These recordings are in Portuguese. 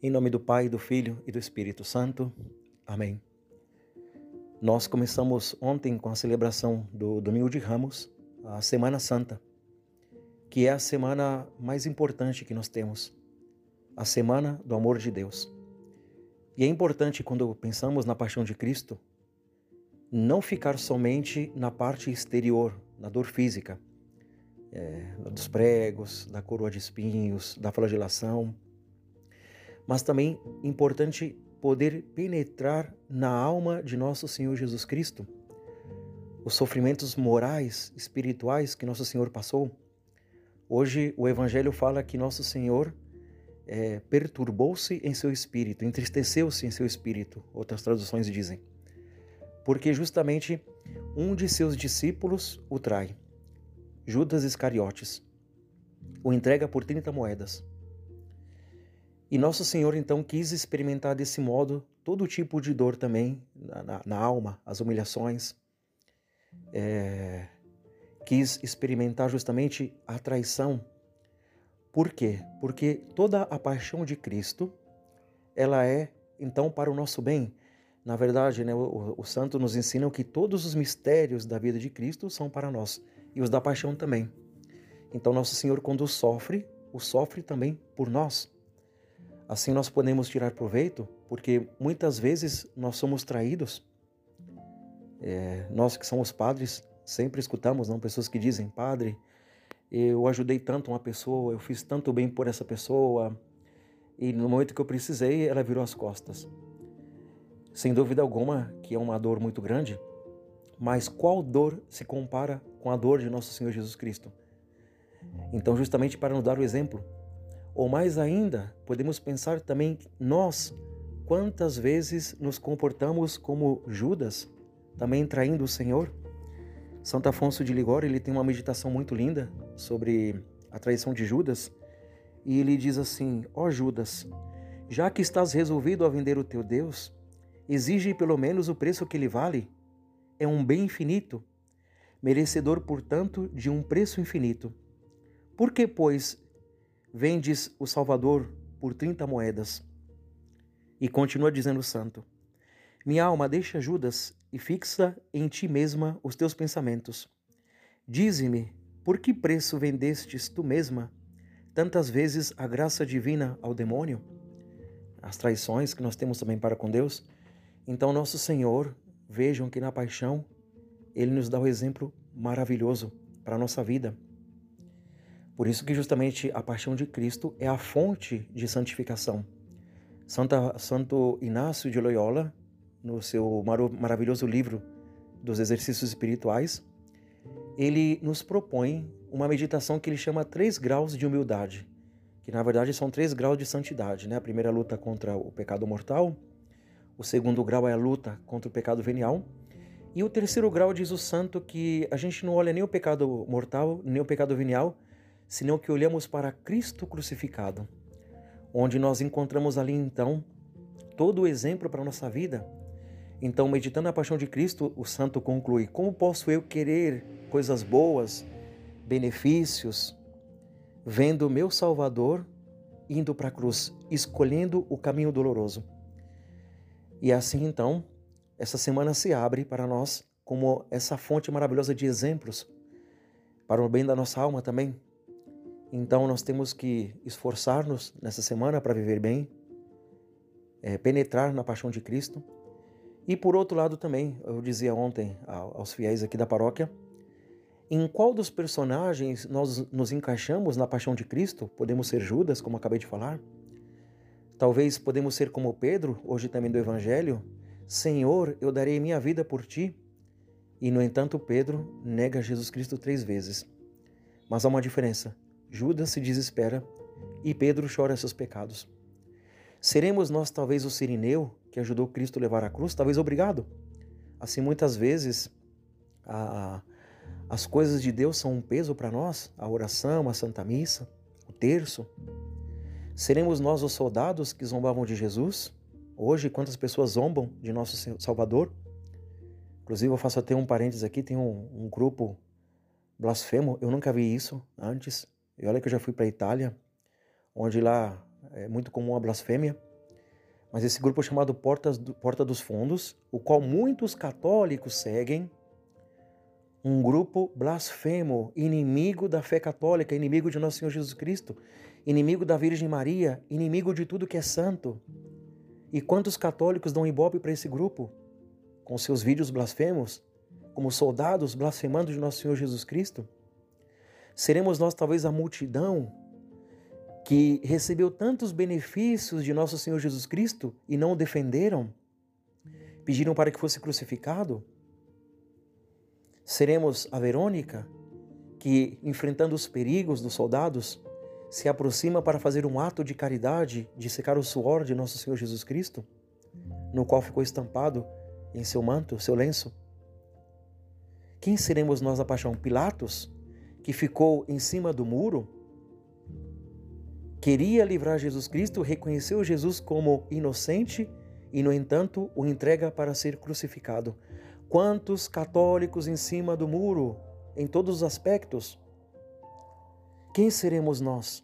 Em nome do Pai, do Filho e do Espírito Santo. Amém. Nós começamos ontem com a celebração do Domingo de Ramos, a Semana Santa, que é a semana mais importante que nós temos, a semana do amor de Deus. E é importante quando pensamos na paixão de Cristo, não ficar somente na parte exterior, na dor física, é, dos pregos, da coroa de espinhos, da flagelação mas também importante poder penetrar na alma de nosso Senhor Jesus Cristo. Os sofrimentos morais, espirituais que nosso Senhor passou. Hoje o Evangelho fala que nosso Senhor é, perturbou-se em seu espírito, entristeceu-se em seu espírito, outras traduções dizem, porque justamente um de seus discípulos o trai, Judas Iscariotes, o entrega por 30 moedas. E Nosso Senhor então quis experimentar desse modo todo tipo de dor também na, na, na alma, as humilhações. É, quis experimentar justamente a traição. Por quê? Porque toda a paixão de Cristo, ela é então para o nosso bem. Na verdade, né, o, o santo nos ensina que todos os mistérios da vida de Cristo são para nós e os da paixão também. Então, Nosso Senhor, quando sofre, o sofre também por nós. Assim nós podemos tirar proveito, porque muitas vezes nós somos traídos. É, nós que somos padres sempre escutamos não pessoas que dizem: Padre, eu ajudei tanto uma pessoa, eu fiz tanto bem por essa pessoa, e no momento que eu precisei, ela virou as costas. Sem dúvida alguma que é uma dor muito grande, mas qual dor se compara com a dor de nosso Senhor Jesus Cristo? Então, justamente para nos dar o exemplo, ou mais ainda, podemos pensar também nós, quantas vezes nos comportamos como Judas, também traindo o Senhor? Santo Afonso de Ligório, ele tem uma meditação muito linda sobre a traição de Judas, e ele diz assim: Ó oh Judas, já que estás resolvido a vender o teu Deus, exige pelo menos o preço que ele vale. É um bem infinito, merecedor, portanto, de um preço infinito. Por que, pois, vendes o Salvador por 30 moedas. E continua dizendo o santo: Minha alma deixa Judas e fixa em ti mesma os teus pensamentos. Dize-me, por que preço vendestes tu mesma tantas vezes a graça divina ao demônio? As traições que nós temos também para com Deus. Então, nosso Senhor, vejam que na paixão, ele nos dá o um exemplo maravilhoso para a nossa vida. Por isso que justamente a paixão de Cristo é a fonte de santificação. Santa, Santo Inácio de Loyola, no seu maravilhoso livro dos exercícios espirituais, ele nos propõe uma meditação que ele chama três graus de humildade, que na verdade são três graus de santidade. Né? A primeira luta contra o pecado mortal, o segundo grau é a luta contra o pecado venial, e o terceiro grau diz o santo que a gente não olha nem o pecado mortal, nem o pecado venial, senão que olhamos para Cristo crucificado, onde nós encontramos ali então todo o exemplo para a nossa vida. Então, meditando a paixão de Cristo, o santo conclui: como posso eu querer coisas boas, benefícios, vendo o meu Salvador indo para a cruz, escolhendo o caminho doloroso? E assim então, essa semana se abre para nós como essa fonte maravilhosa de exemplos para o bem da nossa alma também, então nós temos que esforçar-nos nessa semana para viver bem, é, penetrar na paixão de Cristo. E por outro lado também, eu dizia ontem aos fiéis aqui da paróquia, em qual dos personagens nós nos encaixamos na paixão de Cristo? Podemos ser Judas, como acabei de falar? Talvez podemos ser como Pedro, hoje também do Evangelho, Senhor, eu darei minha vida por ti. E no entanto, Pedro nega Jesus Cristo três vezes. Mas há uma diferença. Judas se desespera e Pedro chora seus pecados. Seremos nós talvez o sirineu que ajudou Cristo a levar a cruz? Talvez obrigado. Assim, muitas vezes, a, as coisas de Deus são um peso para nós, a oração, a Santa Missa, o terço. Seremos nós os soldados que zombavam de Jesus? Hoje, quantas pessoas zombam de nosso Salvador? Inclusive, eu faço até um parênteses aqui: tem um, um grupo blasfemo, eu nunca vi isso antes. E olha que eu já fui para a Itália, onde lá é muito comum a blasfêmia. mas esse grupo é chamado Portas do, Porta dos Fundos, o qual muitos católicos seguem, um grupo blasfemo, inimigo da fé católica, inimigo de nosso Senhor Jesus Cristo, inimigo da Virgem Maria, inimigo de tudo que é santo. E quantos católicos dão ibope para esse grupo? Com seus vídeos blasfemos, como soldados blasfemando de nosso Senhor Jesus Cristo? Seremos nós talvez a multidão que recebeu tantos benefícios de nosso Senhor Jesus Cristo e não o defenderam? Pediram para que fosse crucificado? Seremos a Verônica, que, enfrentando os perigos dos soldados, se aproxima para fazer um ato de caridade, de secar o suor de nosso Senhor Jesus Cristo, no qual ficou estampado em seu manto, seu lenço? Quem seremos nós a paixão? Pilatos, que ficou em cima do muro, queria livrar Jesus Cristo, reconheceu Jesus como inocente e, no entanto, o entrega para ser crucificado. Quantos católicos em cima do muro, em todos os aspectos? Quem seremos nós?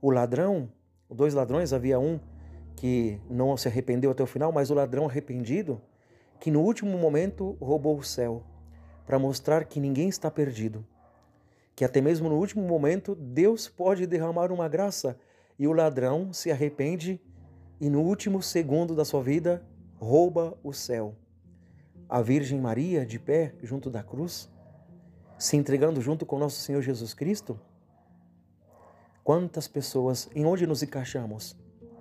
O ladrão? Dois ladrões, havia um que não se arrependeu até o final, mas o ladrão arrependido, que no último momento roubou o céu, para mostrar que ninguém está perdido. Que até mesmo no último momento Deus pode derramar uma graça e o ladrão se arrepende e no último segundo da sua vida rouba o céu a Virgem Maria de pé junto da cruz, se entregando junto com nosso Senhor Jesus Cristo? Quantas pessoas, em onde nos encaixamos?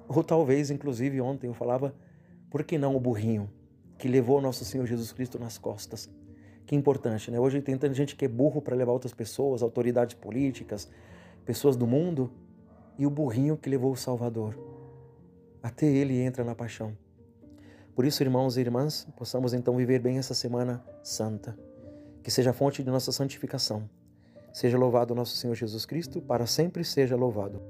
Ou talvez, inclusive, ontem eu falava, por que não o burrinho que levou nosso Senhor Jesus Cristo nas costas? Que importante, né? Hoje tem tanta gente que é burro para levar outras pessoas, autoridades políticas, pessoas do mundo, e o burrinho que levou o Salvador. Até ele entra na paixão. Por isso, irmãos e irmãs, possamos então viver bem essa semana santa, que seja fonte de nossa santificação. Seja louvado nosso Senhor Jesus Cristo, para sempre seja louvado.